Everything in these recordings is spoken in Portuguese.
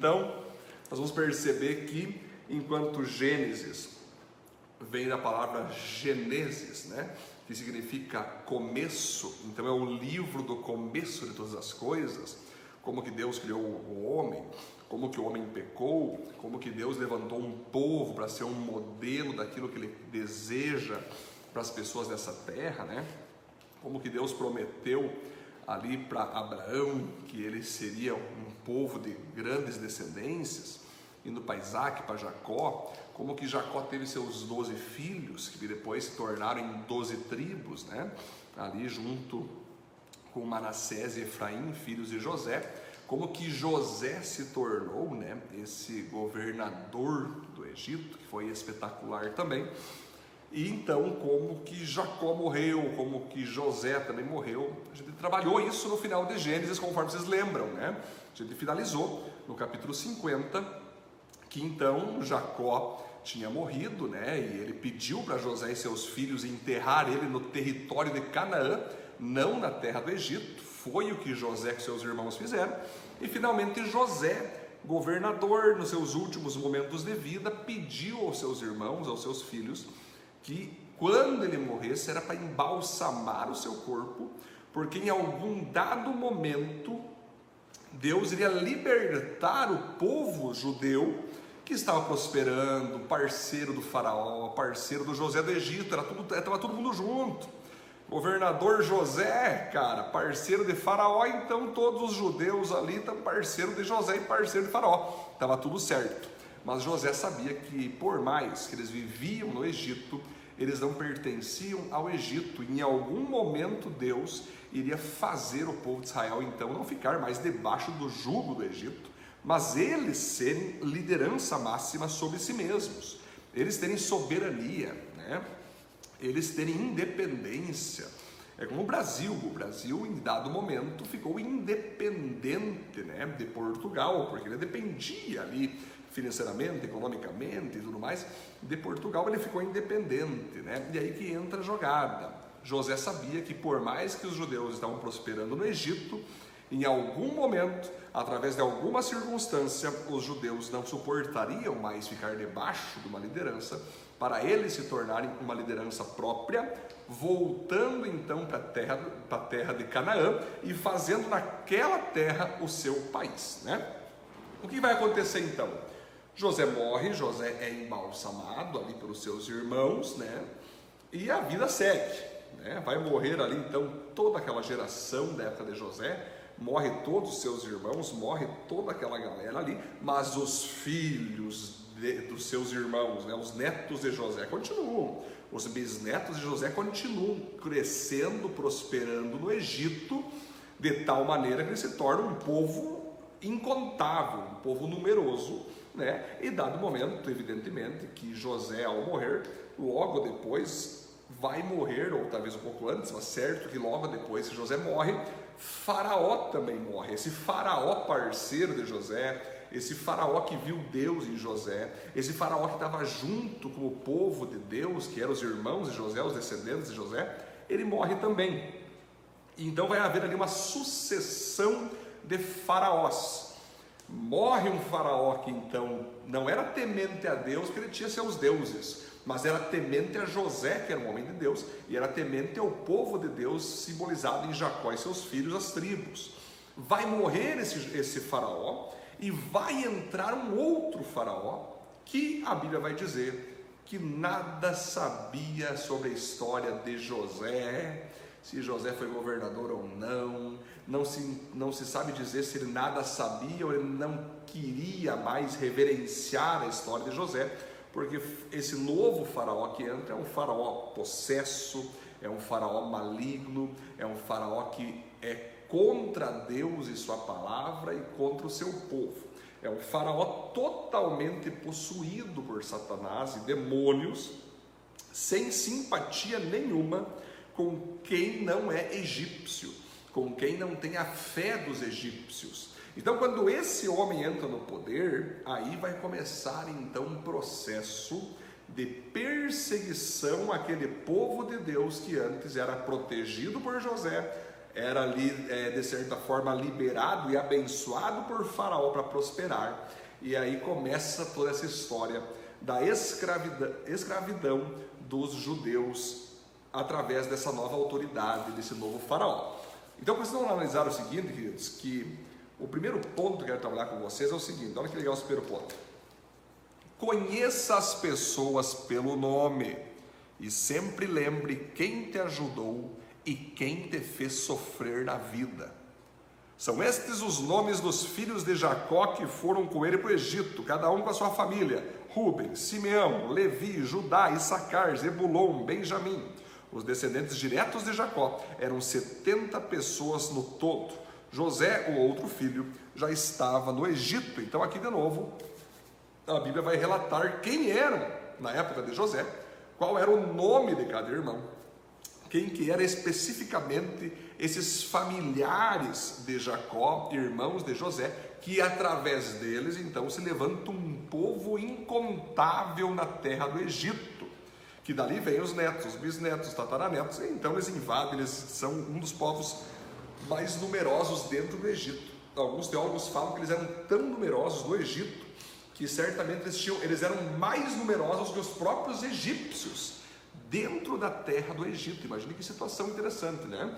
Então, nós vamos perceber que enquanto Gênesis vem da palavra Gênesis, né? que significa começo, então é o livro do começo de todas as coisas, como que Deus criou o homem, como que o homem pecou, como que Deus levantou um povo para ser um modelo daquilo que ele deseja para as pessoas dessa terra, né? Como que Deus prometeu ali para Abraão que ele seria um povo de grandes descendências, indo para Isaac, para Jacó, como que Jacó teve seus doze filhos, que depois se tornaram em doze tribos, né? Ali junto com Manassés e Efraim, filhos de José, como que José se tornou, né, esse governador do Egito, que foi espetacular também. E então, como que Jacó morreu, como que José também morreu. A gente trabalhou isso no final de Gênesis, conforme vocês lembram, né? A gente finalizou no capítulo 50, que então Jacó tinha morrido, né? E ele pediu para José e seus filhos enterrar ele no território de Canaã, não na terra do Egito. Foi o que José e seus irmãos fizeram. E finalmente José, governador, nos seus últimos momentos de vida, pediu aos seus irmãos, aos seus filhos, que quando ele morresse era para embalsamar o seu corpo, porque em algum dado momento Deus iria libertar o povo judeu que estava prosperando, parceiro do faraó, parceiro do José do Egito, era tudo, estava todo mundo junto. Governador José, cara, parceiro de Faraó, então todos os judeus ali parceiro de José e parceiro de Faraó. Estava tudo certo. Mas José sabia que, por mais que eles viviam no Egito, eles não pertenciam ao Egito. Em algum momento Deus iria fazer o povo de Israel então não ficar mais debaixo do jugo do Egito, mas eles serem liderança máxima sobre si mesmos, eles terem soberania, né? eles terem independência. É como o Brasil, o Brasil em dado momento ficou independente né, de Portugal, porque ele dependia ali financeiramente, economicamente e tudo mais, de Portugal ele ficou independente, né? E aí que entra a jogada. José sabia que por mais que os judeus estavam prosperando no Egito, em algum momento, através de alguma circunstância, os judeus não suportariam mais ficar debaixo de uma liderança, para eles se tornarem uma liderança própria, voltando então para a terra, terra de Canaã e fazendo naquela terra o seu país. Né? O que vai acontecer então? José morre, José é embalsamado ali pelos seus irmãos, né? E a vida segue, né? Vai morrer ali então toda aquela geração da época de José, morre todos os seus irmãos, morre toda aquela galera ali, mas os filhos de, dos seus irmãos, né, os netos de José continuam, os bisnetos de José continuam crescendo, prosperando no Egito, de tal maneira que ele se torna um povo incontável, um povo numeroso, né? E dado o momento, evidentemente, que José ao morrer, logo depois vai morrer, ou talvez um pouco antes, mas certo que logo depois que José morre, Faraó também morre. Esse Faraó parceiro de José, esse Faraó que viu Deus em José, esse Faraó que estava junto com o povo de Deus, que eram os irmãos de José, os descendentes de José, ele morre também. Então vai haver ali uma sucessão de faraós. Morre um faraó que então não era temente a Deus, que ele tinha seus deuses mas era temente a José, que era um homem de Deus, e era temente ao povo de Deus, simbolizado em Jacó e seus filhos, as tribos. Vai morrer esse, esse faraó e vai entrar um outro faraó, que a Bíblia vai dizer que nada sabia sobre a história de José, se José foi governador ou não, não se, não se sabe dizer se ele nada sabia ou ele não queria mais reverenciar a história de José, porque esse novo faraó que entra é um faraó possesso, é um faraó maligno, é um faraó que é contra Deus e sua palavra e contra o seu povo. É um faraó totalmente possuído por Satanás e demônios, sem simpatia nenhuma com quem não é egípcio, com quem não tem a fé dos egípcios. Então, quando esse homem entra no poder, aí vai começar então um processo de perseguição àquele povo de Deus que antes era protegido por José, era ali, é, de certa forma, liberado e abençoado por Faraó para prosperar. E aí começa toda essa história da escravidão, escravidão dos judeus através dessa nova autoridade, desse novo Faraó. Então, precisamos analisar o seguinte, queridos, que o primeiro ponto que eu quero trabalhar com vocês é o seguinte: olha que legal esse primeiro ponto. Conheça as pessoas pelo nome e sempre lembre quem te ajudou e quem te fez sofrer na vida. São estes os nomes dos filhos de Jacó que foram com ele para o Egito, cada um com a sua família: Ruben, Simeão, Levi, Judá, Issacar, Zebulon, Benjamim. Os descendentes diretos de Jacó eram 70 pessoas no todo. José, o outro filho, já estava no Egito. Então, aqui de novo, a Bíblia vai relatar quem eram na época de José, qual era o nome de cada irmão, quem que era especificamente esses familiares de Jacó, irmãos de José, que através deles então se levanta um povo incontável na terra do Egito que dali vem os netos, os bisnetos, os tataranetos, e então eles invadem, eles são um dos povos mais numerosos dentro do Egito. Alguns teólogos falam que eles eram tão numerosos no Egito que certamente eles, tinham, eles eram mais numerosos que os próprios egípcios dentro da terra do Egito. Imagine que situação interessante, né?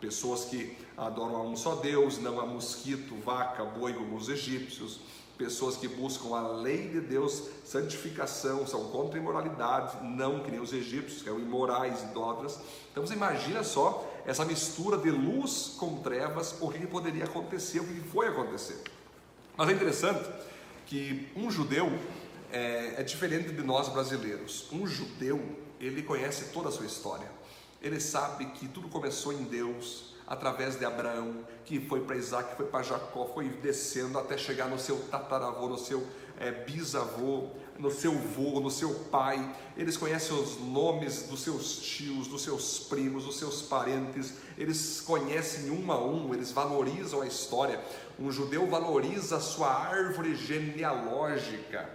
Pessoas que adoram a um só Deus, não a mosquito, vaca, boi como os egípcios pessoas que buscam a lei de Deus, santificação, são contra a imoralidade, não que nem os egípcios, que eram imorais, idólatras. Então você imagina só essa mistura de luz com trevas, o que poderia acontecer, o que foi acontecer. Mas é interessante que um judeu é, é diferente de nós brasileiros. Um judeu, ele conhece toda a sua história. Ele sabe que tudo começou em Deus, através de Abraão, que foi para Isaac, foi para Jacó, foi descendo até chegar no seu tataravô, no seu é, bisavô, no seu vô, no seu pai. Eles conhecem os nomes dos seus tios, dos seus primos, dos seus parentes. Eles conhecem um a um, eles valorizam a história. Um judeu valoriza a sua árvore genealógica.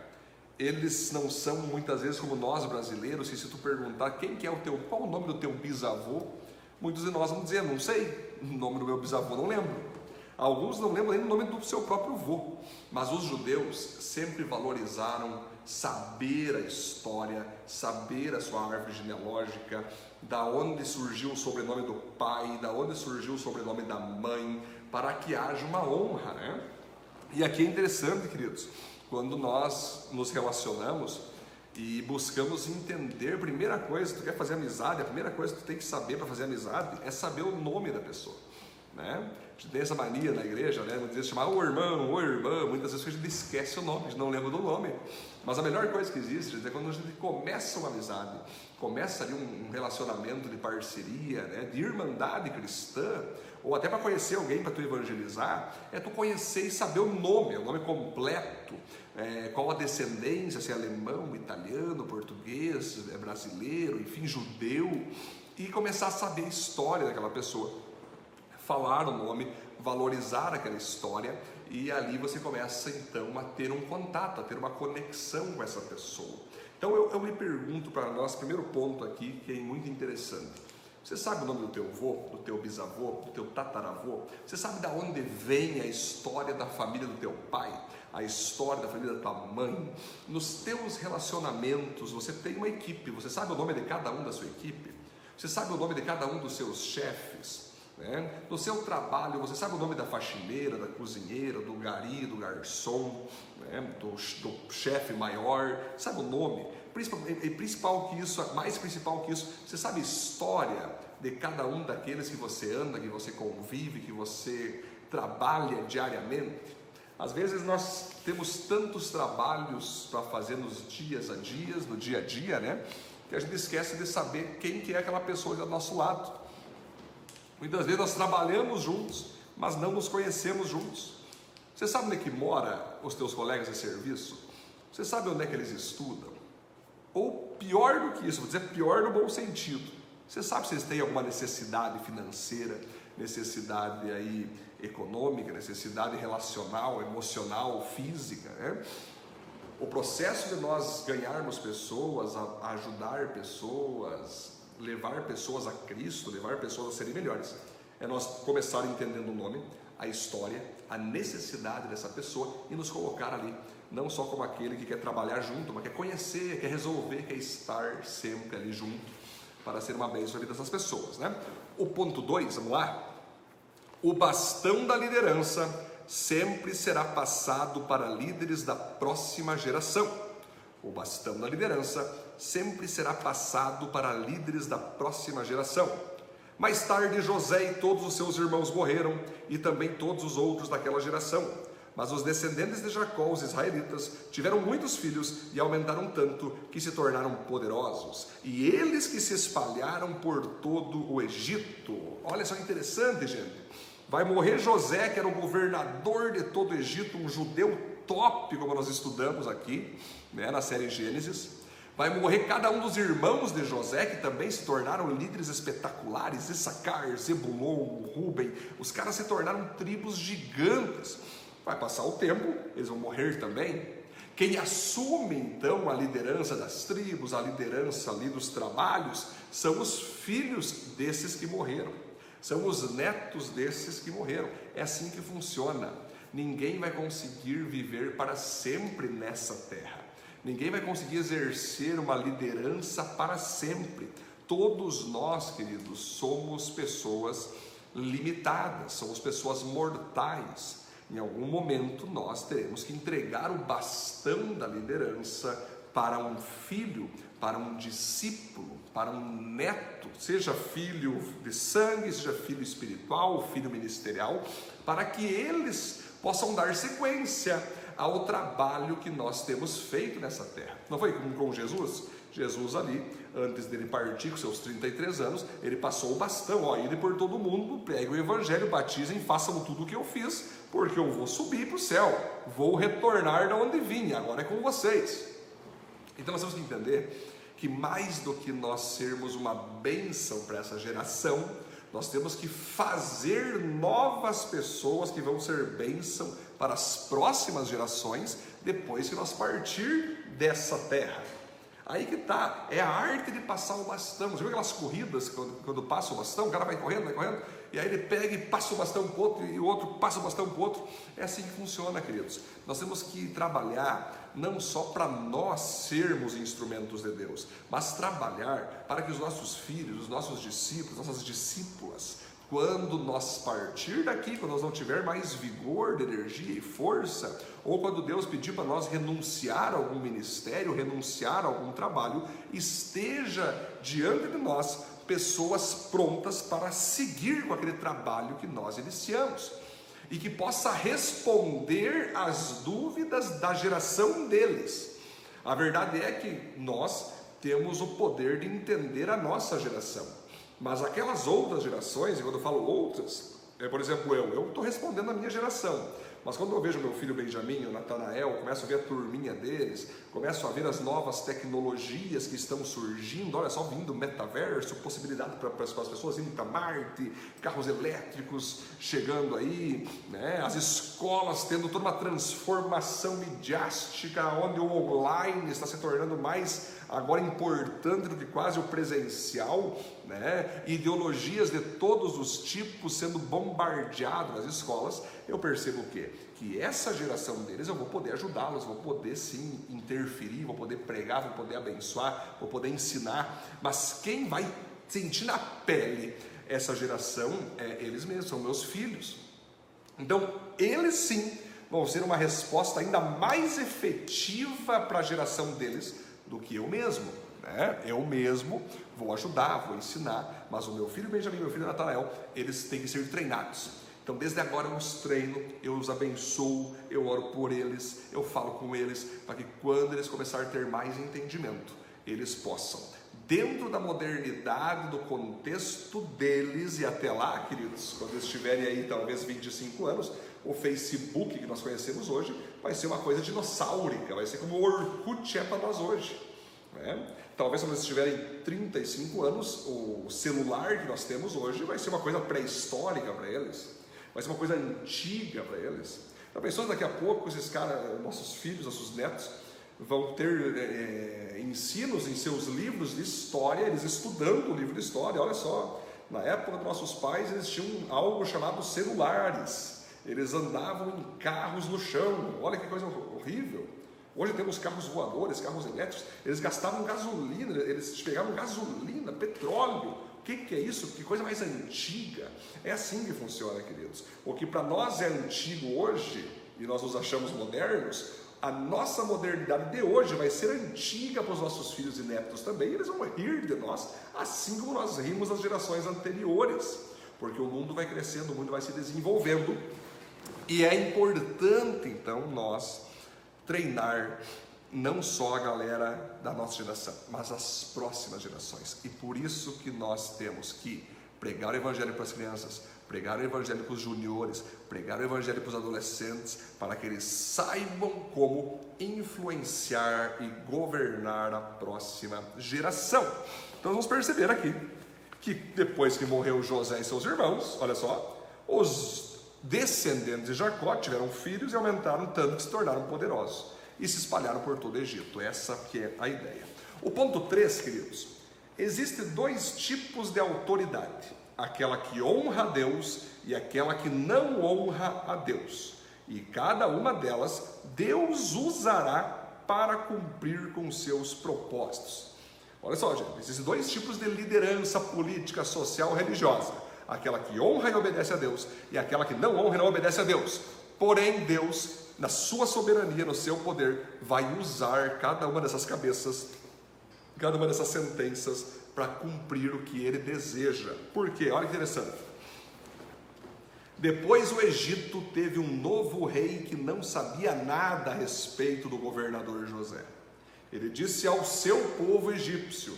Eles não são muitas vezes como nós brasileiros, se tu perguntar quem que é o teu, qual o nome do teu bisavô, Muitos de nós vão dizer, não sei, o nome do meu bisavô não lembro. Alguns não lembram nem o nome do seu próprio avô. Mas os judeus sempre valorizaram saber a história, saber a sua árvore genealógica, da onde surgiu o sobrenome do pai, da onde surgiu o sobrenome da mãe, para que haja uma honra, né? E aqui é interessante, queridos, quando nós nos relacionamos, e buscamos entender. Primeira coisa, tu quer fazer amizade, a primeira coisa que tu tem que saber para fazer amizade é saber o nome da pessoa. Né? A gente tem essa mania na igreja, né? Muitas vezes chamar o irmão, o irmã, muitas vezes a gente esquece o nome, a gente não lembra do nome. Mas a melhor coisa que existe é quando a gente começa uma amizade, começa ali um relacionamento de parceria, né? de irmandade cristã, ou até para conhecer alguém para tu evangelizar, é tu conhecer e saber o nome, o nome completo, é, qual a descendência, se é alemão, italiano, português, é brasileiro, enfim, judeu, e começar a saber a história daquela pessoa, falar o nome, valorizar aquela história, e ali você começa então a ter um contato, a ter uma conexão com essa pessoa. Então eu, eu me pergunto para nós, primeiro ponto aqui, que é muito interessante. Você sabe o nome do teu avô, do teu bisavô, do teu tataravô? Você sabe de onde vem a história da família do teu pai? A história da família da tua mãe? Nos teus relacionamentos, você tem uma equipe, você sabe o nome de cada um da sua equipe? Você sabe o nome de cada um dos seus chefes? Né? No seu trabalho, você sabe o nome da faxineira, da cozinheira, do gari, do garçom, né? do, do chefe maior, sabe o nome? Principal, principal que isso, mais principal que isso, você sabe a história de cada um daqueles que você anda, que você convive, que você trabalha diariamente. Às vezes nós temos tantos trabalhos para fazer nos dias a dias, no dia a dia, né? Que a gente esquece de saber quem que é aquela pessoa do nosso lado. Muitas vezes nós trabalhamos juntos, mas não nos conhecemos juntos. Você sabe onde é que mora os teus colegas de serviço? Você sabe onde é que eles estudam? Ou pior do que isso, vou dizer pior no bom sentido. Você sabe se eles têm alguma necessidade financeira, necessidade aí econômica, necessidade relacional, emocional, física, né? O processo de nós ganharmos pessoas, ajudar pessoas, levar pessoas a Cristo, levar pessoas a serem melhores, É nós começar entendendo o nome, a história, a necessidade dessa pessoa e nos colocar ali, não só como aquele que quer trabalhar junto, mas quer conhecer, quer resolver, quer estar sempre ali junto para ser uma bênção na vida dessas pessoas, né? O ponto 2, vamos lá. O bastão da liderança sempre será passado para líderes da próxima geração. O bastão da liderança sempre será passado para líderes da próxima geração. Mais tarde, José e todos os seus irmãos morreram, e também todos os outros daquela geração. Mas os descendentes de Jacó, os israelitas, tiveram muitos filhos e aumentaram tanto que se tornaram poderosos. E eles que se espalharam por todo o Egito. Olha só que interessante, gente. Vai morrer José, que era o governador de todo o Egito, um judeu top, como nós estudamos aqui, né, na série Gênesis. Vai morrer cada um dos irmãos de José, que também se tornaram líderes espetaculares, Issacar, Zebulon, Ruben, os caras se tornaram tribos gigantes. Vai passar o tempo, eles vão morrer também. Quem assume então a liderança das tribos, a liderança ali dos trabalhos, são os filhos desses que morreram, são os netos desses que morreram. É assim que funciona. Ninguém vai conseguir viver para sempre nessa terra. Ninguém vai conseguir exercer uma liderança para sempre. Todos nós, queridos, somos pessoas limitadas, somos pessoas mortais. Em algum momento nós teremos que entregar o bastão da liderança para um filho, para um discípulo, para um neto, seja filho de sangue, seja filho espiritual, filho ministerial, para que eles possam dar sequência ao trabalho que nós temos feito nessa terra. Não foi com Jesus? Jesus ali, antes dele partir com seus 33 anos, ele passou o bastão, ó, ele por todo mundo, pregue o evangelho, batizem, façam tudo o que eu fiz, porque eu vou subir para o céu, vou retornar de onde vim, agora é com vocês. Então nós temos que entender que mais do que nós sermos uma bênção para essa geração, nós temos que fazer novas pessoas que vão ser bênção para as próximas gerações depois que nós partir dessa terra. Aí que tá, é a arte de passar o bastão. Você viu aquelas corridas quando, quando passa o bastão, o cara vai correndo, vai correndo, e aí ele pega e passa o bastão para o outro, e o outro passa o bastão para o outro. É assim que funciona, queridos. Nós temos que trabalhar não só para nós sermos instrumentos de Deus, mas trabalhar para que os nossos filhos, os nossos discípulos, nossas discípulas, quando nós partir daqui, quando nós não tiver mais vigor energia e força, ou quando Deus pedir para nós renunciar a algum ministério, renunciar a algum trabalho, esteja diante de nós pessoas prontas para seguir com aquele trabalho que nós iniciamos e que possa responder às dúvidas da geração deles. A verdade é que nós temos o poder de entender a nossa geração, mas aquelas outras gerações, e quando eu falo outras, é, por exemplo, eu, eu estou respondendo a minha geração. Mas quando eu vejo meu filho Benjamin, o Natanael, começo a ver a turminha deles, começo a ver as novas tecnologias que estão surgindo, olha só, vindo metaverso, possibilidade para as pessoas irem para Marte, carros elétricos chegando aí, né? as escolas tendo toda uma transformação midiástica, onde o online está se tornando mais agora importante do que quase o presencial, né? ideologias de todos os tipos sendo bombardeadas nas escolas, eu percebo o quê? Que essa geração deles eu vou poder ajudá-los, vou poder sim interferir, vou poder pregar, vou poder abençoar, vou poder ensinar, mas quem vai sentir na pele essa geração é eles mesmos, são meus filhos. Então, eles sim vão ser uma resposta ainda mais efetiva para a geração deles do que eu mesmo. Né? Eu mesmo vou ajudar, vou ensinar, mas o meu filho Benjamin, meu filho Natanael, eles têm que ser treinados. Então, desde agora eu os treino, eu os abençoo, eu oro por eles, eu falo com eles, para que quando eles começarem a ter mais entendimento, eles possam, dentro da modernidade, do contexto deles, e até lá, queridos, quando eles tiverem aí talvez 25 anos, o Facebook que nós conhecemos hoje vai ser uma coisa dinossáurica, vai ser como o Orkut é para nós hoje. Né? Talvez quando eles tiverem 35 anos, o celular que nós temos hoje vai ser uma coisa pré-histórica para eles, vai ser uma coisa antiga para eles. Já pensou daqui a pouco esses caras, nossos filhos, nossos netos, vão ter é, ensinos em seus livros de história, eles estudando o livro de história, olha só, Na época dos nossos pais, eles tinham algo chamado celulares. Eles andavam em carros no chão. Olha que coisa horrível. Hoje temos carros voadores, carros elétricos. Eles gastavam gasolina, eles pegavam gasolina, petróleo. O que, que é isso? Que coisa mais antiga. É assim que funciona, queridos. O que para nós é antigo hoje, e nós nos achamos modernos, a nossa modernidade de hoje vai ser antiga para os nossos filhos e netos também, eles vão rir de nós, assim como nós rimos das gerações anteriores, porque o mundo vai crescendo, o mundo vai se desenvolvendo, e é importante então nós treinar não só a galera da nossa geração, mas as próximas gerações, e por isso que nós temos que pregar o evangelho para as crianças, pregar o evangelho para os juniores, pregar o evangelho para os adolescentes, para que eles saibam como influenciar e governar a próxima geração. Então vamos perceber aqui que depois que morreu José e seus irmãos, olha só, os descendentes de Jacó tiveram filhos e aumentaram tanto que se tornaram poderosos e se espalharam por todo o Egito. Essa que é a ideia. O ponto 3, queridos, existem dois tipos de autoridade aquela que honra a Deus e aquela que não honra a Deus. E cada uma delas Deus usará para cumprir com seus propósitos. Olha só, gente, existem dois tipos de liderança política, social, religiosa: aquela que honra e obedece a Deus e aquela que não honra e não obedece a Deus. Porém, Deus, na sua soberania, no seu poder, vai usar cada uma dessas cabeças, cada uma dessas sentenças para cumprir o que ele deseja. Por quê? Olha que interessante. Depois o Egito teve um novo rei que não sabia nada a respeito do governador José. Ele disse ao seu povo egípcio: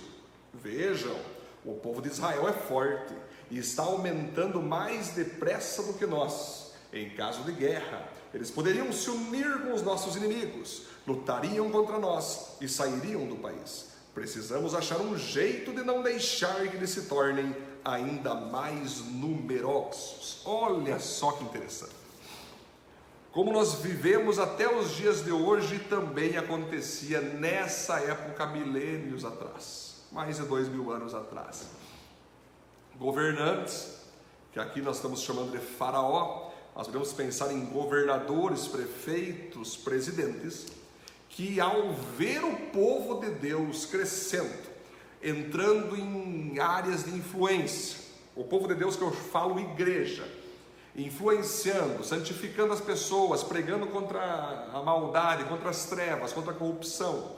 Vejam, o povo de Israel é forte e está aumentando mais depressa do que nós. Em caso de guerra, eles poderiam se unir com os nossos inimigos, lutariam contra nós e sairiam do país. Precisamos achar um jeito de não deixar que eles se tornem ainda mais numerosos. Olha só que interessante. Como nós vivemos até os dias de hoje, também acontecia nessa época, milênios atrás, mais de dois mil anos atrás. Governantes, que aqui nós estamos chamando de faraó, nós podemos pensar em governadores, prefeitos, presidentes que ao ver o povo de Deus crescendo, entrando em áreas de influência, o povo de Deus que eu falo igreja, influenciando, santificando as pessoas, pregando contra a maldade, contra as trevas, contra a corrupção.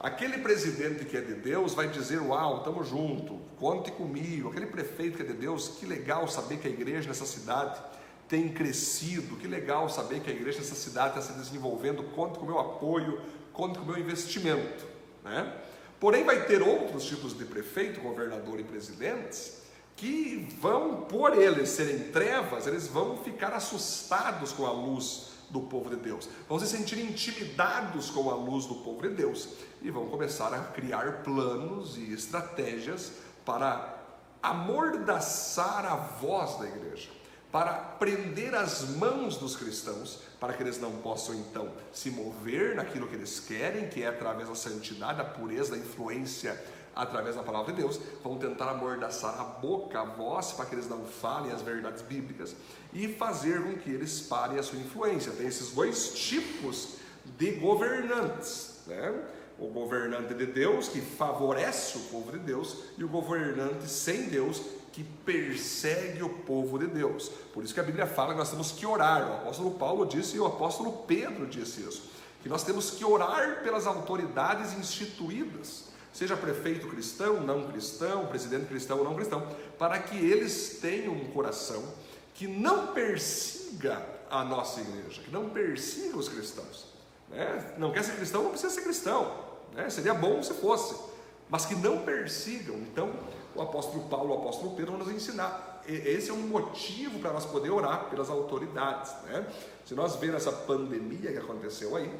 Aquele presidente que é de Deus vai dizer: Uau, estamos junto, conte comigo. Aquele prefeito que é de Deus, que legal saber que a igreja nessa cidade tem crescido. Que legal saber que a igreja nessa cidade está se desenvolvendo. Conte com o meu apoio, conte com o meu investimento. Né? Porém, vai ter outros tipos de prefeito, governador e presidentes que vão, por eles serem trevas, eles vão ficar assustados com a luz do povo de Deus, vão se sentir intimidados com a luz do povo de Deus e vão começar a criar planos e estratégias para amordaçar a voz da igreja para prender as mãos dos cristãos, para que eles não possam então se mover naquilo que eles querem, que é através da santidade, da pureza, da influência através da palavra de Deus, vão tentar amordaçar a boca, a voz, para que eles não falem as verdades bíblicas e fazer com que eles parem a sua influência. Tem esses dois tipos de governantes, né? O governante de Deus que favorece o povo de Deus e o governante sem Deus que persegue o povo de Deus. Por isso que a Bíblia fala que nós temos que orar. O apóstolo Paulo disse e o apóstolo Pedro disse isso. Que nós temos que orar pelas autoridades instituídas, seja prefeito cristão, não cristão, presidente cristão ou não cristão, para que eles tenham um coração que não persiga a nossa igreja, que não persiga os cristãos. Né? Não quer ser cristão, não precisa ser cristão. Né? Seria bom se fosse, mas que não persigam. Então, o apóstolo Paulo, o apóstolo Pedro vão nos ensinar. Esse é um motivo para nós poder orar pelas autoridades. Né? Se nós vermos essa pandemia que aconteceu aí,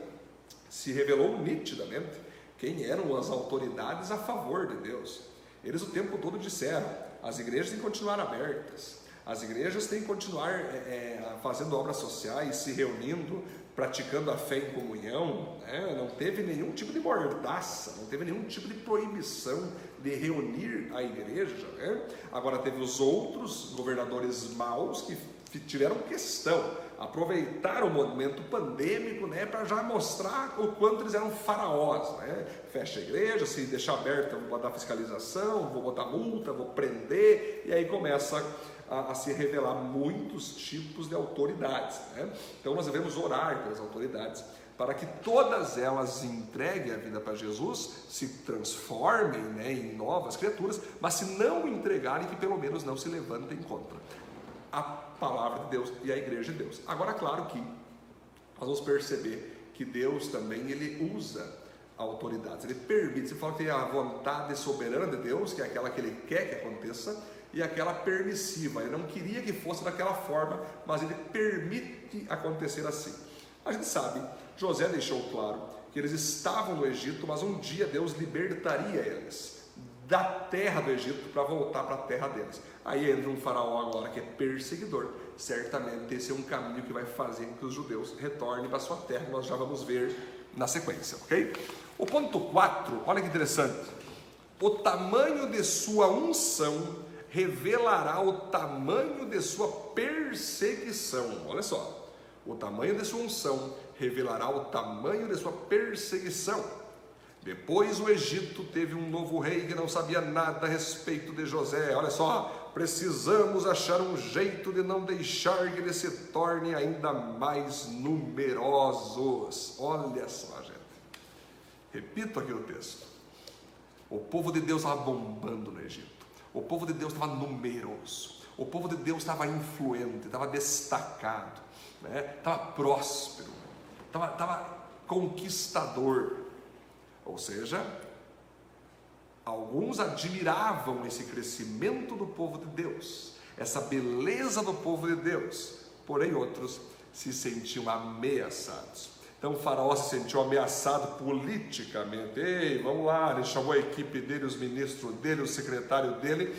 se revelou nitidamente quem eram as autoridades a favor de Deus. Eles o tempo todo disseram: as igrejas têm que continuar abertas, as igrejas têm que continuar é, é, fazendo obras sociais, se reunindo praticando a fé em comunhão, né? não teve nenhum tipo de mordaça, não teve nenhum tipo de proibição de reunir a igreja. Né? Agora, teve os outros governadores maus que tiveram questão, aproveitaram o momento pandêmico né, para já mostrar o quanto eles eram faraós. Né? Fecha a igreja, se deixar aberta, vou botar fiscalização, vou botar multa, vou prender, e aí começa a, a se revelar muitos tipos de autoridades. Né? Então nós devemos orar pelas autoridades para que todas elas entreguem a vida para Jesus, se transformem né, em novas criaturas, mas se não entregarem, que pelo menos não se levantem contra a palavra de Deus e a igreja de Deus. Agora, claro que nós vamos perceber que Deus também ele usa autoridades, ele permite. Você fala que tem a vontade soberana de Deus, que é aquela que ele quer que aconteça, e aquela permissiva. Ele não queria que fosse daquela forma, mas ele permite acontecer assim. A gente sabe, José deixou claro que eles estavam no Egito, mas um dia Deus libertaria eles da terra do Egito para voltar para a terra deles. Aí entra um faraó agora que é perseguidor. Certamente esse é um caminho que vai fazer com que os judeus retornem para sua terra, nós já vamos ver na sequência, ok? O ponto 4, olha que interessante. O tamanho de sua unção revelará o tamanho de sua perseguição. Olha só. O tamanho de sua unção revelará o tamanho de sua perseguição. Depois o Egito teve um novo rei que não sabia nada a respeito de José. Olha só, precisamos achar um jeito de não deixar que eles se tornem ainda mais numerosos. Olha só, gente. Repito aqui o texto. O povo de Deus estava bombando no Egito. O povo de Deus estava numeroso. O povo de Deus estava influente, estava destacado, né? estava próspero, estava, estava conquistador. Ou seja, alguns admiravam esse crescimento do povo de Deus, essa beleza do povo de Deus, porém outros se sentiam ameaçados. Então o faraó se sentiu ameaçado politicamente. Ei, vamos lá, ele chamou a equipe dele, os ministros dele, o secretário dele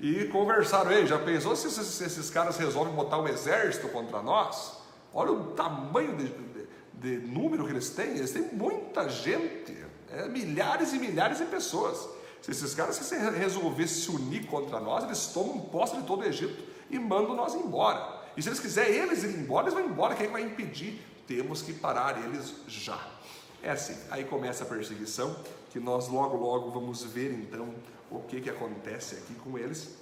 e conversaram. Ei, já pensou se esses, esses caras resolvem botar um exército contra nós? Olha o tamanho de, de, de número que eles têm, eles têm muita gente. É, milhares e milhares de pessoas. Se esses caras se resolvessem se unir contra nós, eles tomam posse de todo o Egito e mandam nós embora. E se eles quiserem eles ir embora, eles vão embora. Quem vai impedir? Temos que parar eles já. É assim. Aí começa a perseguição, que nós logo, logo vamos ver então o que, que acontece aqui com eles.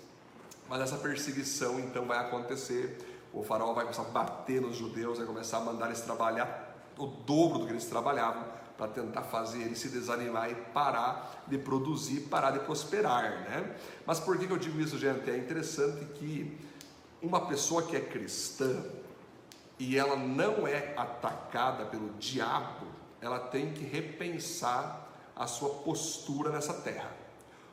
Mas essa perseguição então vai acontecer. O faraó vai começar a bater nos judeus, vai começar a mandar eles trabalhar o dobro do que eles trabalhavam para tentar fazer ele se desanimar e parar de produzir, parar de prosperar, né? Mas por que eu digo isso, gente? É interessante que uma pessoa que é cristã e ela não é atacada pelo diabo, ela tem que repensar a sua postura nessa terra.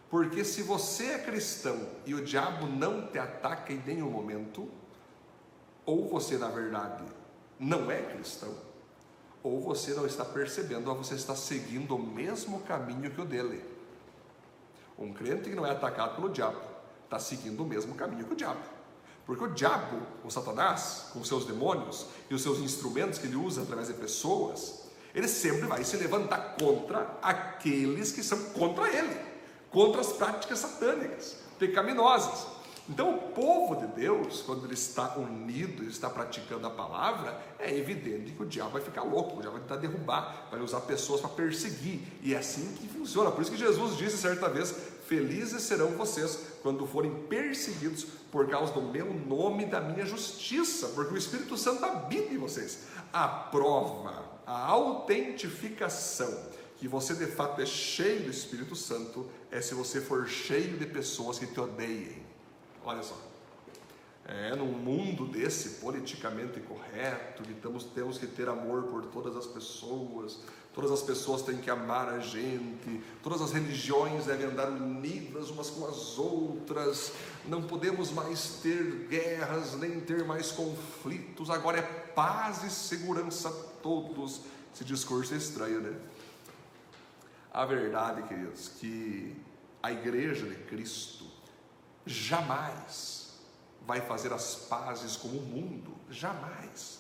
Porque se você é cristão e o diabo não te ataca em nenhum momento, ou você na verdade não é cristão, ou você não está percebendo, ou você está seguindo o mesmo caminho que o dele. Um crente que não é atacado pelo diabo está seguindo o mesmo caminho que o diabo. Porque o diabo, o Satanás, com seus demônios e os seus instrumentos que ele usa através de pessoas, ele sempre vai se levantar contra aqueles que são contra ele, contra as práticas satânicas, pecaminosas. Então, o povo de Deus, quando ele está unido, ele está praticando a palavra, é evidente que o diabo vai ficar louco, o diabo vai tentar derrubar, vai usar pessoas para perseguir, e é assim que funciona. Por isso que Jesus disse certa vez: Felizes serão vocês quando forem perseguidos por causa do meu nome e da minha justiça, porque o Espírito Santo habita em vocês. A prova, a autentificação que você de fato é cheio do Espírito Santo é se você for cheio de pessoas que te odeiem Olha só. É, num mundo desse politicamente correto, que temos, temos que ter amor por todas as pessoas, todas as pessoas têm que amar a gente, todas as religiões devem andar unidas umas com as outras, não podemos mais ter guerras, nem ter mais conflitos, agora é paz e segurança todos. Esse discurso é estranho, né? A verdade, queridos, que a igreja de Cristo, jamais vai fazer as pazes com o mundo, jamais.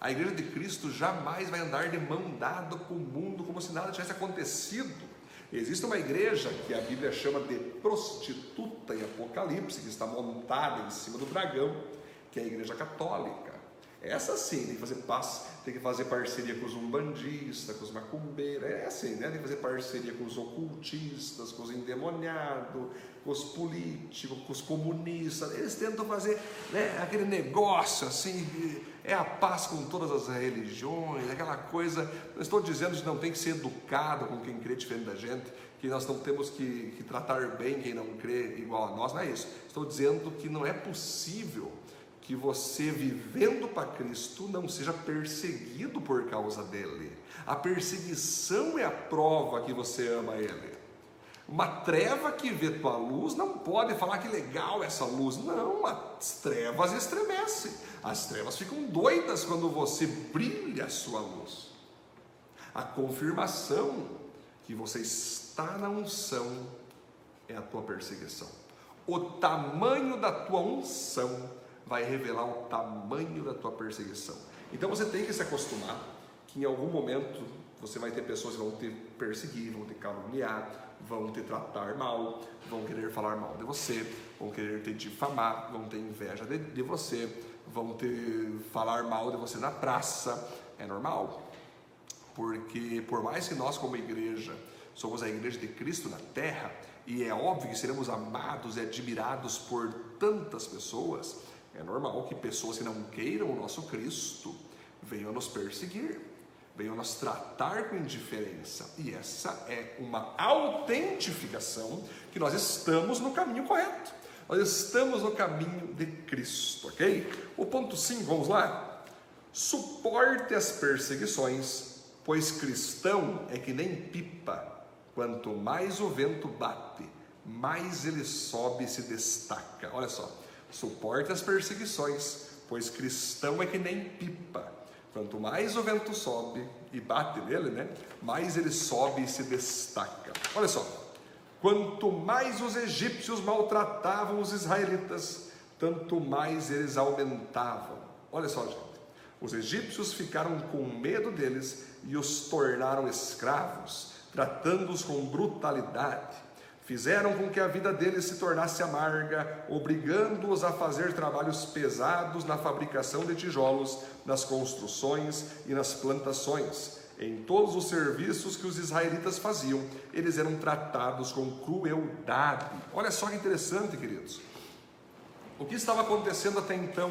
A igreja de Cristo jamais vai andar de mão dada com o mundo como se nada tivesse acontecido. Existe uma igreja que a Bíblia chama de prostituta em Apocalipse, que está montada em cima do dragão, que é a igreja católica. Essa sim, tem que fazer paz, tem que fazer parceria com os umbandistas, com os macumbeiros, é assim, né? Tem que fazer parceria com os ocultistas, com os endemoniados, com os políticos, com os comunistas. Eles tentam fazer né, aquele negócio assim, é a paz com todas as religiões, aquela coisa. Não estou dizendo que não tem que ser educado com quem crê diferente da gente, que nós não temos que, que tratar bem quem não crê igual a nós, não é isso. Estou dizendo que não é possível que você vivendo para Cristo não seja perseguido por causa dele. A perseguição é a prova que você ama ele. Uma treva que vê tua luz não pode falar que legal essa luz. Não, as trevas estremecem. As trevas ficam doidas quando você brilha a sua luz. A confirmação que você está na unção é a tua perseguição. O tamanho da tua unção vai revelar o tamanho da tua perseguição. Então você tem que se acostumar que em algum momento você vai ter pessoas que vão te perseguir, vão te caluniar, vão te tratar mal, vão querer falar mal de você, vão querer te difamar, vão ter inveja de, de você, vão te falar mal de você na praça. É normal. Porque por mais que nós como igreja somos a igreja de Cristo na terra, e é óbvio que seremos amados e admirados por tantas pessoas, é normal que pessoas que não queiram o nosso Cristo venham nos perseguir, venham nos tratar com indiferença. E essa é uma autentificação que nós estamos no caminho correto. Nós estamos no caminho de Cristo, ok? O ponto 5, vamos lá? Suporte as perseguições, pois cristão é que nem pipa. Quanto mais o vento bate, mais ele sobe e se destaca. Olha só. Suporte as perseguições, pois cristão é que nem pipa. Quanto mais o vento sobe e bate nele, né, mais ele sobe e se destaca. Olha só, quanto mais os egípcios maltratavam os israelitas, tanto mais eles aumentavam. Olha só, gente. Os egípcios ficaram com medo deles e os tornaram escravos, tratando-os com brutalidade. Fizeram com que a vida deles se tornasse amarga, obrigando-os a fazer trabalhos pesados na fabricação de tijolos, nas construções e nas plantações. Em todos os serviços que os israelitas faziam, eles eram tratados com crueldade. Olha só que interessante, queridos. O que estava acontecendo até então?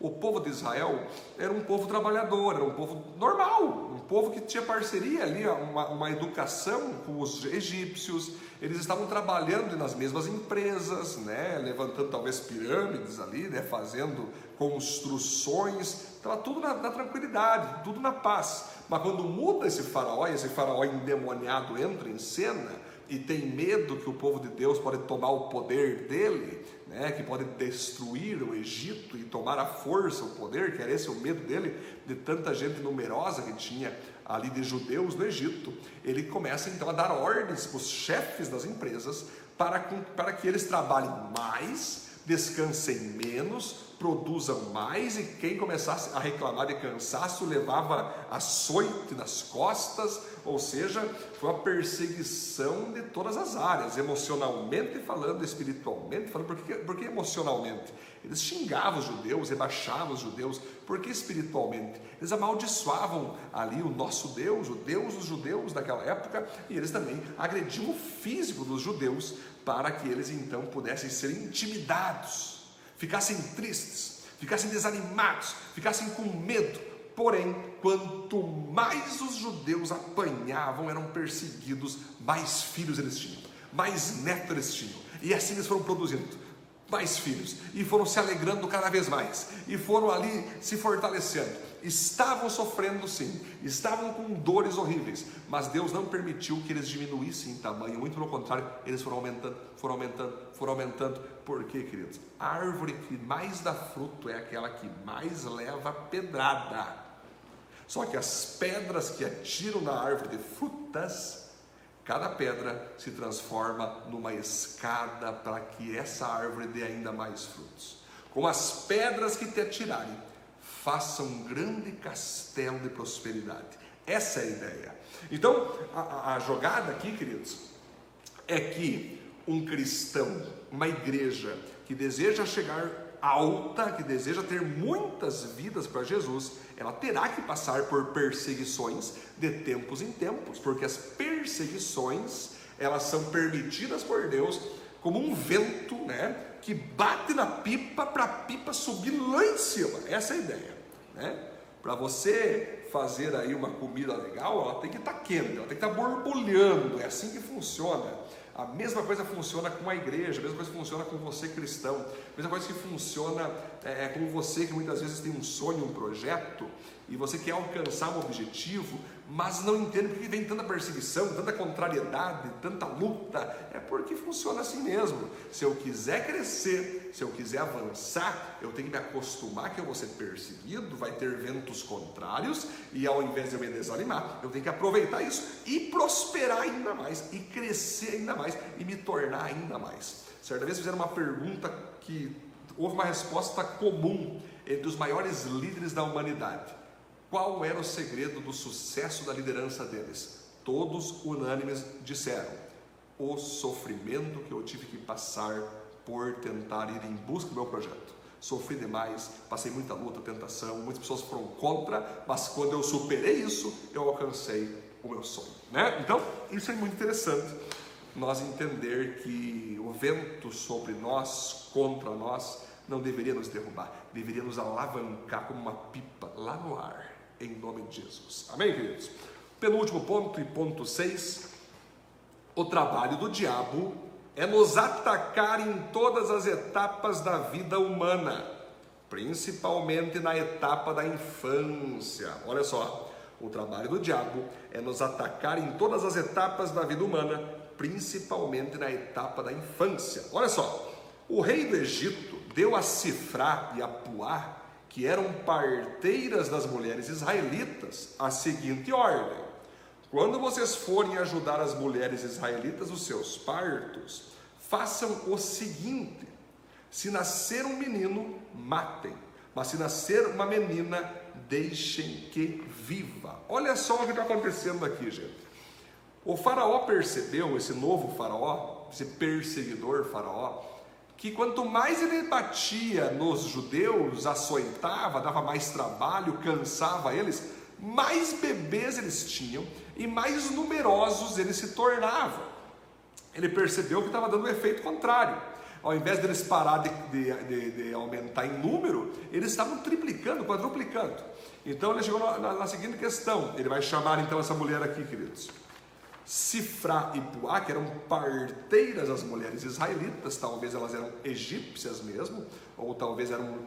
O povo de Israel era um povo trabalhador, era um povo normal, um povo que tinha parceria ali, uma, uma educação com os egípcios, eles estavam trabalhando nas mesmas empresas, né, levantando talvez pirâmides ali, né, fazendo construções, estava tudo na, na tranquilidade, tudo na paz. Mas quando muda esse faraó, esse faraó endemoniado entra em cena, e tem medo que o povo de Deus pode tomar o poder dele, né, que pode destruir o Egito e tomar a força o poder, que era esse o medo dele, de tanta gente numerosa que tinha ali de judeus no Egito, ele começa então a dar ordens para os chefes das empresas para, para que eles trabalhem mais, descansem menos, produzam mais e quem começasse a reclamar de cansaço levava açoite nas costas, ou seja, foi uma perseguição de todas as áreas, emocionalmente falando, espiritualmente falando, porque, porque emocionalmente? Eles xingavam os judeus, rebaixavam os judeus, porque espiritualmente? Eles amaldiçoavam ali o nosso Deus, o Deus dos judeus daquela época, e eles também agrediam o físico dos judeus para que eles então pudessem ser intimidados ficassem tristes, ficassem desanimados, ficassem com medo. Porém, quanto mais os judeus apanhavam, eram perseguidos, mais filhos eles tinham, mais netos eles tinham. E assim eles foram produzindo mais filhos e foram se alegrando cada vez mais e foram ali se fortalecendo estavam sofrendo sim, estavam com dores horríveis, mas Deus não permitiu que eles diminuíssem em tamanho, muito pelo contrário, eles foram aumentando, foram aumentando, foram aumentando. Por quê, queridos? A árvore que mais dá fruto é aquela que mais leva pedrada. Só que as pedras que atiram na árvore de frutas, cada pedra se transforma numa escada para que essa árvore dê ainda mais frutos. Com as pedras que te atirarem, faça um grande castelo de prosperidade. Essa é a ideia. Então, a, a jogada aqui, queridos, é que um cristão, uma igreja que deseja chegar alta, que deseja ter muitas vidas para Jesus, ela terá que passar por perseguições de tempos em tempos, porque as perseguições, elas são permitidas por Deus como um vento, né, que bate na pipa para a pipa subir lá em cima. Essa é a ideia, né? Para você fazer aí uma comida legal, ela tem que estar tá quente, ela tem que estar tá borbulhando. É assim que funciona. A mesma coisa funciona com a igreja, a mesma coisa funciona com você cristão, a mesma coisa que funciona é, é, com você que muitas vezes tem um sonho, um projeto e você quer alcançar um objetivo, mas não entende porque vem tanta perseguição, tanta contrariedade, tanta luta. É porque funciona assim mesmo. Se eu quiser crescer, se eu quiser avançar, eu tenho que me acostumar que eu vou ser perseguido, vai ter ventos contrários, e ao invés de eu me desanimar, eu tenho que aproveitar isso e prosperar ainda mais, e crescer ainda mais, e me tornar ainda mais. Certa vez fizeram uma pergunta que houve uma resposta comum entre os maiores líderes da humanidade. Qual era o segredo do sucesso da liderança deles? Todos unânimes disseram: o sofrimento que eu tive que passar por tentar ir em busca do meu projeto. Sofri demais, passei muita luta, tentação, muitas pessoas foram contra, mas quando eu superei isso, eu alcancei o meu sonho. Né? Então, isso é muito interessante, nós entender que o vento sobre nós, contra nós, não deveria nos derrubar, deveria nos alavancar como uma pipa lá no ar em nome de Jesus. Amém, queridos? Penúltimo ponto e ponto 6. O trabalho do diabo é nos atacar em todas as etapas da vida humana, principalmente na etapa da infância. Olha só, o trabalho do diabo é nos atacar em todas as etapas da vida humana, principalmente na etapa da infância. Olha só, o rei do Egito deu a Cifrá e a Puá que eram parteiras das mulheres israelitas, a seguinte ordem: quando vocês forem ajudar as mulheres israelitas nos seus partos, façam o seguinte: se nascer um menino, matem, mas se nascer uma menina, deixem que viva. Olha só o que está acontecendo aqui, gente. O faraó percebeu, esse novo faraó, esse perseguidor faraó, que quanto mais ele batia nos judeus, açoitava, dava mais trabalho, cansava eles, mais bebês eles tinham e mais numerosos eles se tornavam. Ele percebeu que estava dando um efeito contrário. Ao invés deles parar de, de, de, de aumentar em número, eles estavam triplicando, quadruplicando. Então ele chegou na, na, na seguinte questão: ele vai chamar então essa mulher aqui, queridos. Sifra e Puá, que eram parteiras as mulheres israelitas, talvez elas eram egípcias mesmo, ou talvez eram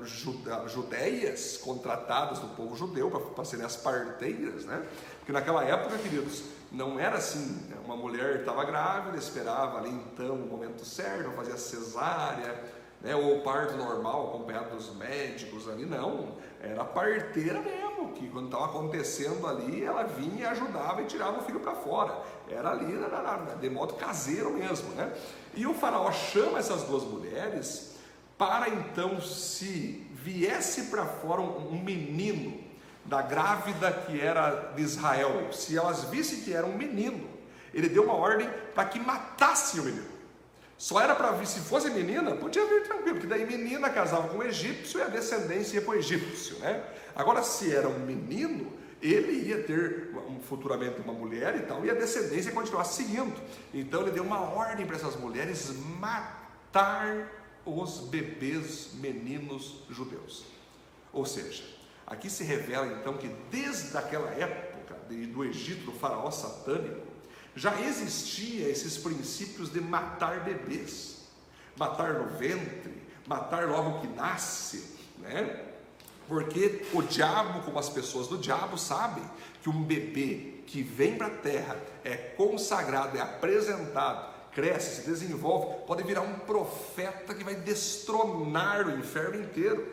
judeias contratadas do povo judeu para serem as parteiras, né? Porque naquela época, queridos, não era assim, né? uma mulher estava grávida, esperava ali então o momento certo, fazia cesárea, né? ou parto normal acompanhado dos médicos ali, não, era parteira mesmo, que quando estava acontecendo ali, ela vinha e ajudava e tirava o filho para fora. Era ali, de modo caseiro mesmo, né? E o faraó chama essas duas mulheres para então, se viesse para fora um menino da grávida que era de Israel, se elas vissem que era um menino, ele deu uma ordem para que matasse o menino. Só era para vir, se fosse menina, podia vir tranquilo, porque daí menina casava com um egípcio e a descendência ia para o egípcio, né? Agora, se era um menino, ele ia ter futuramente uma mulher e tal, e a descendência ia continuar seguindo. Então ele deu uma ordem para essas mulheres matar os bebês meninos judeus. Ou seja, aqui se revela então que desde aquela época do Egito, do faraó satânico, já existia esses princípios de matar bebês, matar no ventre, matar logo que nasce? Porque o diabo, como as pessoas do diabo, sabem que um bebê que vem para a terra é consagrado, é apresentado, cresce, se desenvolve, pode virar um profeta que vai destronar o inferno inteiro.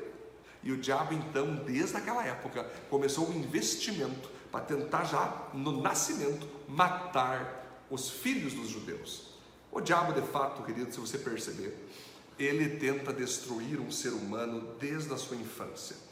E o diabo, então, desde aquela época, começou um investimento para tentar já no nascimento matar os filhos dos judeus. O diabo, de fato, querido, se você perceber, ele tenta destruir um ser humano desde a sua infância.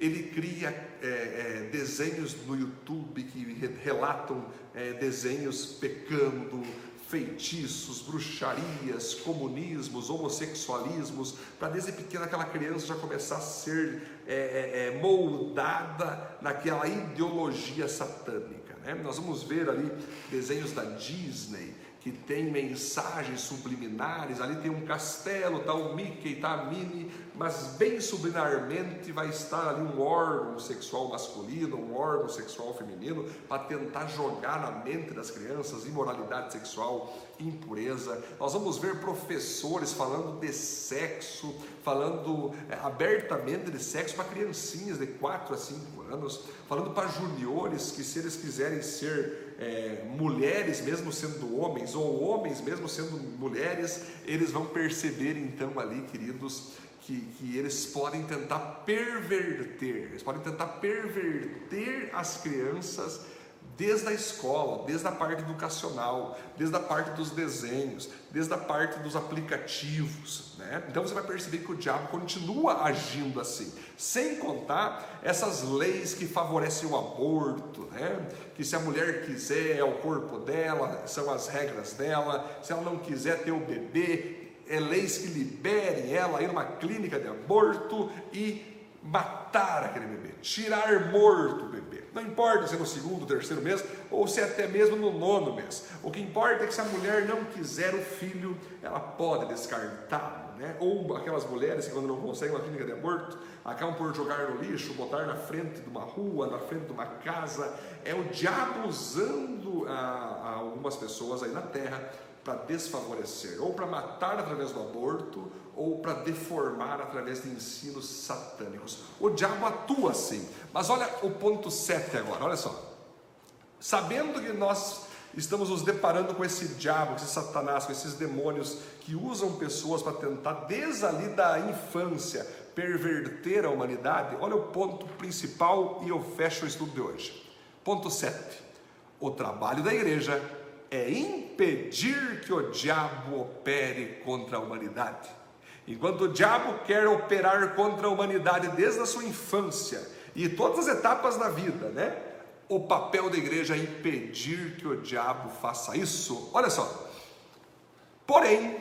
Ele cria é, é, desenhos no YouTube que relatam é, desenhos pecando, feitiços, bruxarias, comunismos, homossexualismos, para desde pequena aquela criança já começar a ser é, é, é, moldada naquela ideologia satânica. Né? Nós vamos ver ali desenhos da Disney que tem mensagens subliminares, ali tem um castelo, está o Mickey, está a Minnie, mas bem subliminarmente vai estar ali um órgão sexual masculino, um órgão sexual feminino, para tentar jogar na mente das crianças imoralidade sexual, impureza. Nós vamos ver professores falando de sexo, falando é, abertamente de sexo para criancinhas de 4 a 5 anos, falando para juniores que se eles quiserem ser é, mulheres, mesmo sendo homens, ou homens, mesmo sendo mulheres, eles vão perceber então ali, queridos, que, que, eles podem tentar perverter, eles podem tentar perverter as crianças desde a escola, desde a parte educacional, desde a parte dos desenhos, desde a parte dos aplicativos. Né? Então você vai perceber que o diabo continua agindo assim, sem contar essas leis que favorecem o aborto, né? que se a mulher quiser é o corpo dela, são as regras dela, se ela não quiser ter o bebê, é leis que liberem ela ir numa clínica de aborto e matar aquele bebê, tirar morto o bebê. Não importa se é no segundo, terceiro mês ou se é até mesmo no nono mês. O que importa é que se a mulher não quiser o filho, ela pode descartá-lo. Né? Ou aquelas mulheres que quando não conseguem uma clínica de aborto, acabam por jogar no lixo, botar na frente de uma rua, na frente de uma casa. É o diabo usando a, a algumas pessoas aí na terra para desfavorecer, ou para matar através do aborto, ou para deformar através de ensinos satânicos. O diabo atua assim. Mas olha o ponto 7 agora, olha só. Sabendo que nós estamos nos deparando com esse diabo, com esse satanás, com esses demônios que usam pessoas para tentar, desde ali da infância, perverter a humanidade, olha o ponto principal e eu fecho o estudo de hoje. Ponto 7. O trabalho da igreja é impedir que o diabo opere contra a humanidade. Enquanto o diabo quer operar contra a humanidade desde a sua infância e todas as etapas da vida, né? O papel da igreja é impedir que o diabo faça isso. Olha só. Porém,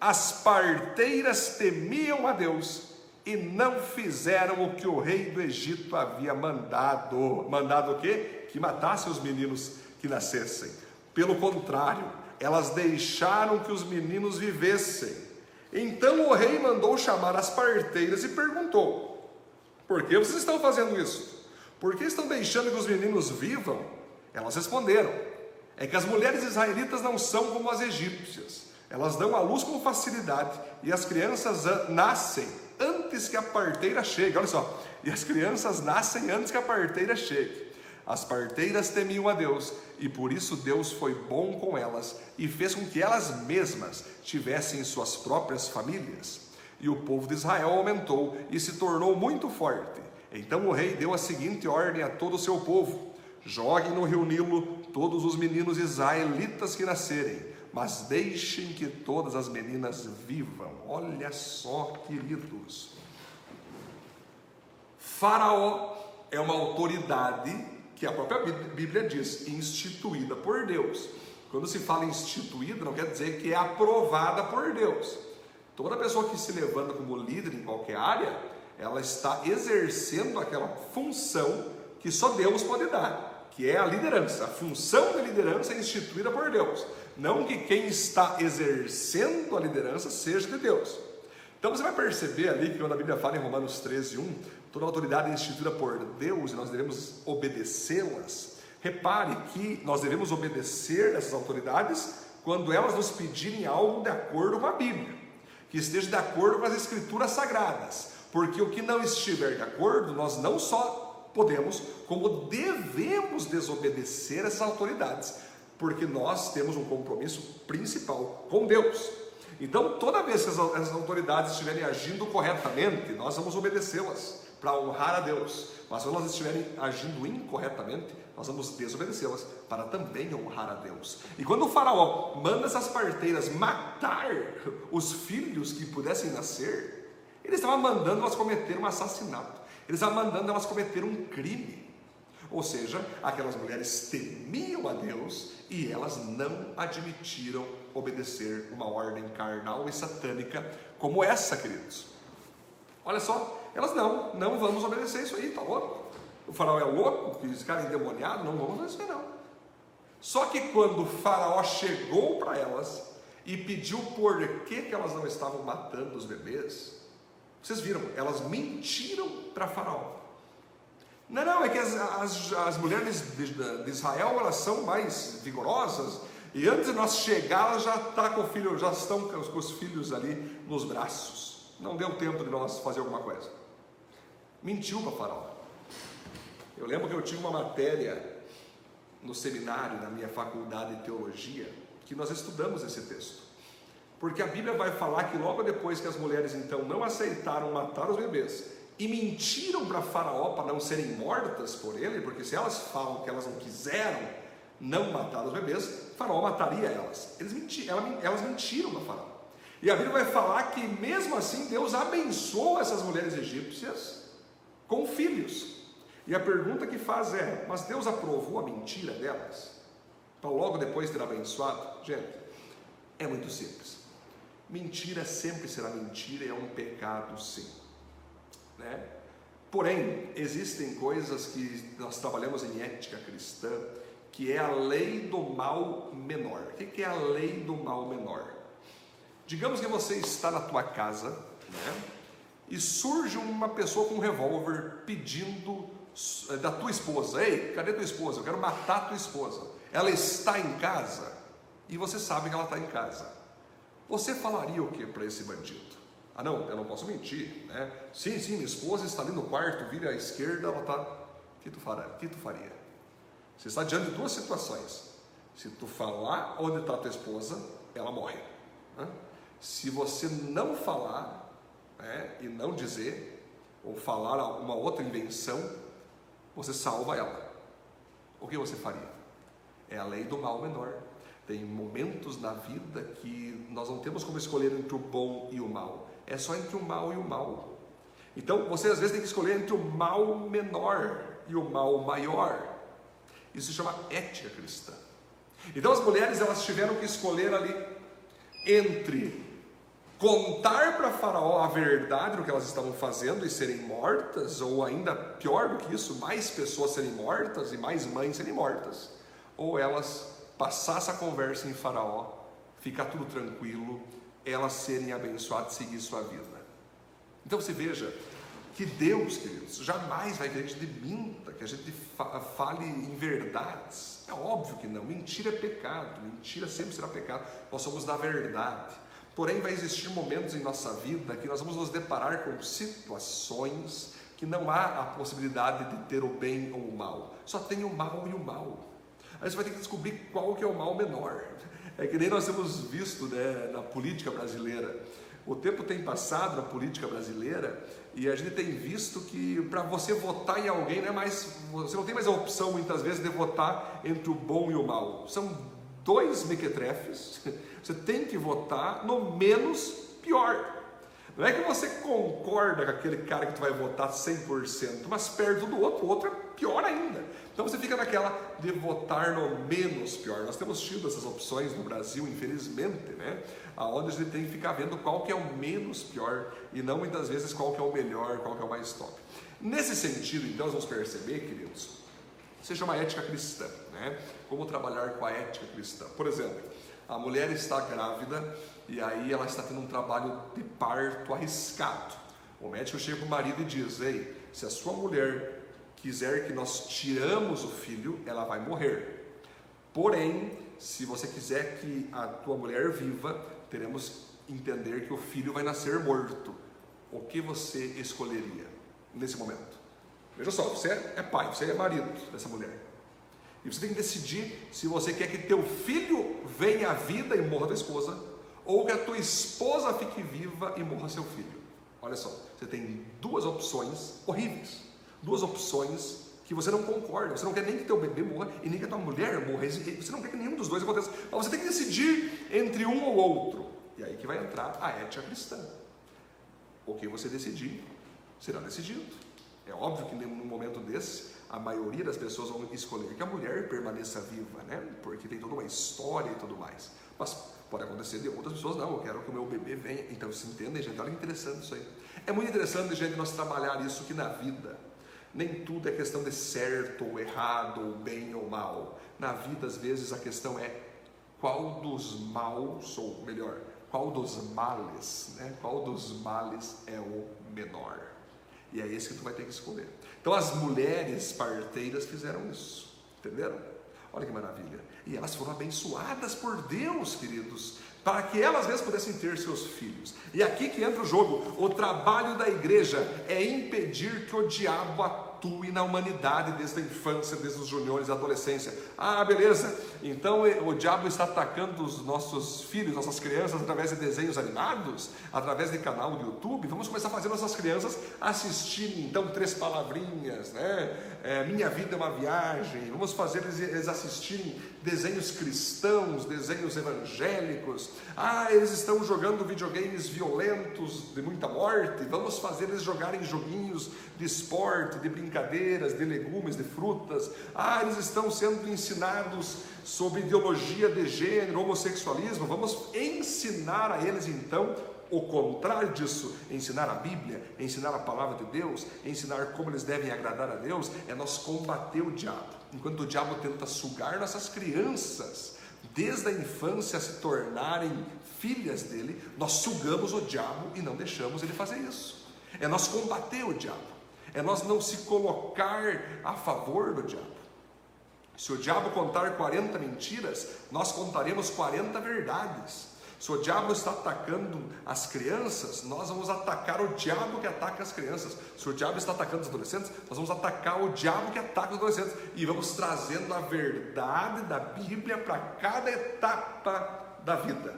as parteiras temiam a Deus e não fizeram o que o rei do Egito havia mandado. Mandado o quê? Que matasse os meninos que nascessem. Pelo contrário, elas deixaram que os meninos vivessem então o rei mandou chamar as parteiras e perguntou: Por que vocês estão fazendo isso? Por que estão deixando que os meninos vivam? Elas responderam: É que as mulheres israelitas não são como as egípcias. Elas dão à luz com facilidade e as crianças nascem antes que a parteira chegue. Olha só, e as crianças nascem antes que a parteira chegue. As parteiras temiam a Deus e por isso Deus foi bom com elas e fez com que elas mesmas tivessem suas próprias famílias. E o povo de Israel aumentou e se tornou muito forte. Então o rei deu a seguinte ordem a todo o seu povo: Joguem no rio Nilo todos os meninos israelitas que nascerem, mas deixem que todas as meninas vivam. Olha só, queridos. Faraó é uma autoridade que a própria Bíblia diz, instituída por Deus. Quando se fala instituída, não quer dizer que é aprovada por Deus. Toda pessoa que se levanta como líder em qualquer área, ela está exercendo aquela função que só Deus pode dar, que é a liderança. A função da liderança é instituída por Deus, não que quem está exercendo a liderança seja de Deus. Então você vai perceber ali que quando a Bíblia fala em Romanos 13, 1, toda autoridade é instituída por Deus e nós devemos obedecê-las. Repare que nós devemos obedecer essas autoridades quando elas nos pedirem algo de acordo com a Bíblia, que esteja de acordo com as Escrituras sagradas, porque o que não estiver de acordo, nós não só podemos, como devemos desobedecer essas autoridades, porque nós temos um compromisso principal com Deus. Então, toda vez que essas autoridades estiverem agindo corretamente, nós vamos obedecê-las para honrar a Deus. Mas quando elas estiverem agindo incorretamente, nós vamos desobedecê-las para também honrar a Deus. E quando o faraó manda essas parteiras matar os filhos que pudessem nascer, ele estava mandando elas cometer um assassinato. Ele estava mandando elas cometer um crime. Ou seja, aquelas mulheres temiam a Deus e elas não admitiram obedecer uma ordem carnal e satânica como essa, queridos. Olha só, elas não, não vamos obedecer isso aí, tá louco? O faraó é louco, esse cara é endemoniado, não vamos obedecer não. Só que quando o faraó chegou para elas e pediu por que, que elas não estavam matando os bebês, vocês viram, elas mentiram para faraó. Não, não, é que as, as, as mulheres de, de, Israel elas são mais vigorosas e antes de nós chegar elas já tá com o filho, já estão com os filhos ali nos braços. Não deu tempo de nós fazer alguma coisa. Mentiu para faraó. Eu lembro que eu tinha uma matéria no seminário, na minha faculdade de teologia, que nós estudamos esse texto. Porque a Bíblia vai falar que logo depois que as mulheres então não aceitaram matar os bebês e mentiram para Faraó para não serem mortas por ele, porque se elas falam que elas não quiseram não matar os bebês, Faraó mataria elas. Eles mentiram, elas mentiram para Faraó. E a Bíblia vai falar que mesmo assim Deus abençoou essas mulheres egípcias com filhos. E a pergunta que faz é: mas Deus aprovou a mentira delas? Para logo depois ter abençoado? Gente, é muito simples. Mentira sempre será mentira e é um pecado, sim. Né? Porém, existem coisas que nós trabalhamos em ética cristã, que é a lei do mal menor. O que é a lei do mal menor? Digamos que você está na tua casa, né? E surge uma pessoa com um revólver pedindo eh, da tua esposa: Ei, cadê tua esposa? Eu quero matar tua esposa. Ela está em casa e você sabe que ela está em casa. Você falaria o que para esse bandido? Ah, não, eu não posso mentir, né? Sim, sim, minha esposa está ali no quarto, vira à esquerda, ela está. O que tu, fará? O que tu faria? Você está diante de duas situações. Se tu falar onde está tua esposa, ela morre. Né? Se você não falar né, e não dizer, ou falar uma outra invenção, você salva ela. O que você faria? É a lei do mal menor. Tem momentos na vida que nós não temos como escolher entre o bom e o mal. É só entre o mal e o mal. Então você às vezes tem que escolher entre o mal menor e o mal maior. Isso se chama ética cristã. Então as mulheres elas tiveram que escolher ali entre contar para Faraó a verdade do que elas estavam fazendo e serem mortas, ou ainda pior do que isso, mais pessoas serem mortas e mais mães serem mortas, ou elas passar essa conversa em Faraó, ficar tudo tranquilo, elas serem abençoadas e seguir sua vida. Então você veja que Deus, queridos, jamais vai que a gente minta, que a gente fale em verdades. É óbvio que não. Mentira é pecado, mentira sempre será pecado. Nós somos da verdade. Porém, vai existir momentos em nossa vida que nós vamos nos deparar com situações que não há a possibilidade de ter o bem ou o mal, só tem o mal e o mal. Aí você vai ter que descobrir qual que é o mal menor. É que nem nós temos visto né, na política brasileira. O tempo tem passado na política brasileira e a gente tem visto que para você votar em alguém não é mais, você não tem mais a opção muitas vezes de votar entre o bom e o mal. São dois mequetrefes Você tem que votar no menos pior. Não é que você concorda com aquele cara que tu vai votar 100%, mas perto do outro, o outro é pior ainda. Então você fica naquela de votar no menos pior. Nós temos tido essas opções no Brasil, infelizmente, né? Aonde a gente tem que ficar vendo qual que é o menos pior e não muitas vezes qual que é o melhor, qual que é o mais top. Nesse sentido, então, nós vamos perceber, queridos, seja uma ética cristã, né? Como trabalhar com a ética cristã. Por exemplo, a mulher está grávida e aí ela está tendo um trabalho de parto arriscado. O médico chega para o marido e diz: Ei, se a sua mulher quiser que nós tiramos o filho, ela vai morrer. Porém, se você quiser que a tua mulher viva, teremos que entender que o filho vai nascer morto. O que você escolheria nesse momento? Veja só, você é pai, você é marido dessa mulher. E você tem que decidir se você quer que teu filho venha à vida e morra da esposa, ou que a tua esposa fique viva e morra seu filho. Olha só, você tem duas opções horríveis, duas opções que você não concorda, você não quer nem que teu bebê morra e nem que a tua mulher morra, você não quer que nenhum dos dois aconteça, mas você tem que decidir entre um ou outro. E aí que vai entrar a ética cristã. O que você decidir será decidido. É óbvio que num momento desse, a maioria das pessoas vão escolher que a mulher permaneça viva, né? Porque tem toda uma história e tudo mais. Mas pode acontecer de outras pessoas, não, eu quero que o meu bebê venha. Então, se entendem, gente? Olha que interessante isso aí. É muito interessante, gente, nós trabalhar isso aqui na vida. Nem tudo é questão de certo ou errado, ou bem ou mal. Na vida, às vezes, a questão é qual dos maus, ou melhor, qual dos males, né? qual dos males é o menor. E é esse que tu vai ter que escolher. Então as mulheres parteiras fizeram isso, entenderam? Olha que maravilha. E elas foram abençoadas por Deus, queridos, para que elas mesmas pudessem ter seus filhos. E aqui que entra o jogo. O trabalho da igreja é impedir que o diabo atue na humanidade desde a infância, desde os juniores, a adolescência. Ah, beleza. Então eh, o diabo está atacando os nossos filhos, nossas crianças através de desenhos animados, através de canal do YouTube. Vamos começar a fazer nossas crianças assistirem então três palavrinhas, né? É, Minha vida é uma viagem. Vamos fazer eles, assistirem desenhos cristãos, desenhos evangélicos. Ah, eles estão jogando videogames violentos de muita morte. Vamos fazer eles jogarem joguinhos de esporte, de brincadeiras, de legumes, de frutas. Ah, eles estão sendo ensinados sobre ideologia de gênero, homossexualismo. Vamos ensinar a eles então o contrário disso, ensinar a Bíblia, ensinar a palavra de Deus, ensinar como eles devem agradar a Deus, é nós combater o diabo. Enquanto o diabo tenta sugar nossas crianças, desde a infância a se tornarem filhas dele, nós sugamos o diabo e não deixamos ele fazer isso. É nós combater o diabo, é nós não se colocar a favor do diabo. Se o diabo contar 40 mentiras, nós contaremos 40 verdades. Se o diabo está atacando as crianças, nós vamos atacar o diabo que ataca as crianças. Se o diabo está atacando os adolescentes, nós vamos atacar o diabo que ataca os adolescentes. E vamos trazendo a verdade da Bíblia para cada etapa da vida.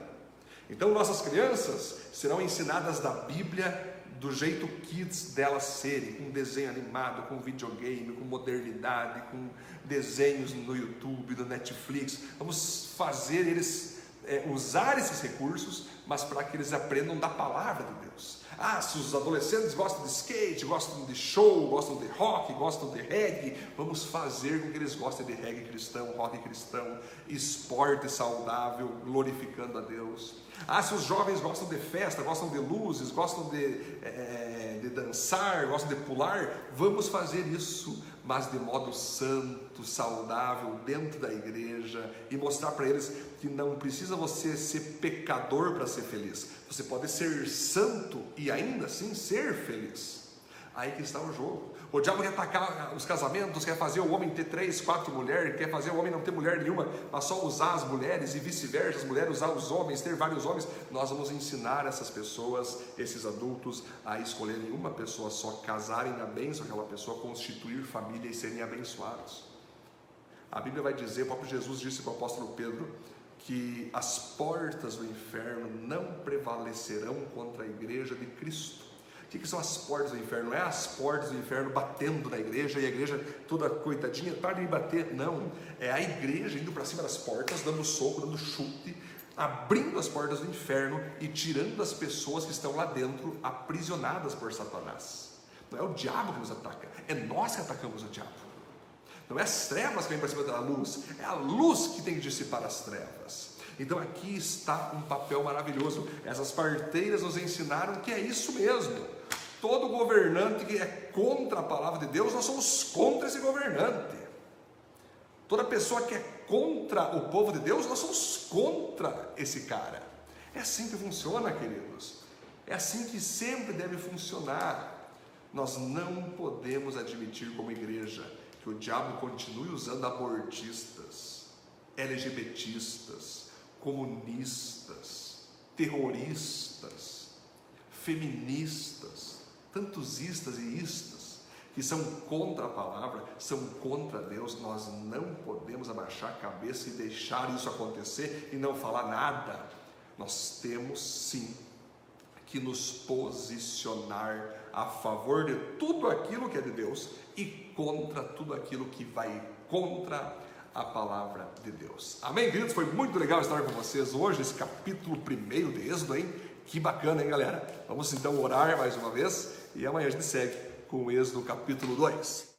Então, nossas crianças serão ensinadas da Bíblia do jeito kids delas serem, com desenho animado, com videogame, com modernidade, com desenhos no YouTube, no Netflix. Vamos fazer eles é, usar esses recursos, mas para que eles aprendam da palavra de Deus. Ah, se os adolescentes gostam de skate, gostam de show, gostam de rock, gostam de reggae, vamos fazer com que eles gostem de reggae cristão, rock cristão, esporte saudável, glorificando a Deus. Ah, se os jovens gostam de festa, gostam de luzes, gostam de, é, de dançar, gostam de pular, vamos fazer isso mas de modo santo, saudável, dentro da igreja e mostrar para eles que não precisa você ser pecador para ser feliz. Você pode ser santo e ainda assim ser feliz. Aí que está o jogo. O diabo quer atacar os casamentos, quer fazer o homem ter três, quatro mulheres, quer fazer o homem não ter mulher nenhuma, mas só usar as mulheres e vice-versa, as mulheres usar os homens, ter vários homens. Nós vamos ensinar essas pessoas, esses adultos, a escolherem uma pessoa só, casarem na bênção aquela pessoa, constituir família e serem abençoados. A Bíblia vai dizer, o próprio Jesus disse para o apóstolo Pedro, que as portas do inferno não prevalecerão contra a igreja de Cristo. O que, são as portas do inferno? Não é as portas do inferno batendo na igreja e a igreja toda coitadinha, para de bater. Não. É a igreja indo para cima das portas, dando soco, dando chute, abrindo as portas do inferno e tirando as pessoas que estão lá dentro aprisionadas por Satanás. Não é o diabo que nos ataca, é nós que atacamos o diabo. Não é as trevas que vêm para cima da luz, é a luz que tem que dissipar as trevas. Então aqui está um papel maravilhoso. Essas parteiras nos ensinaram que é isso mesmo. Todo governante que é contra a palavra de Deus, nós somos contra esse governante. Toda pessoa que é contra o povo de Deus, nós somos contra esse cara. É assim que funciona, queridos. É assim que sempre deve funcionar. Nós não podemos admitir como igreja que o diabo continue usando abortistas, LGBTistas, comunistas, terroristas, feministas, tantos istas e istas que são contra a palavra, são contra Deus, nós não podemos abaixar a cabeça e deixar isso acontecer e não falar nada. Nós temos sim que nos posicionar a favor de tudo aquilo que é de Deus e contra tudo aquilo que vai contra a palavra de Deus. Amém, queridos? Foi muito legal estar com vocês hoje, esse capítulo primeiro de Êxodo, hein? Que bacana, hein, galera? Vamos então orar mais uma vez e amanhã a gente segue com o Êxodo capítulo 2.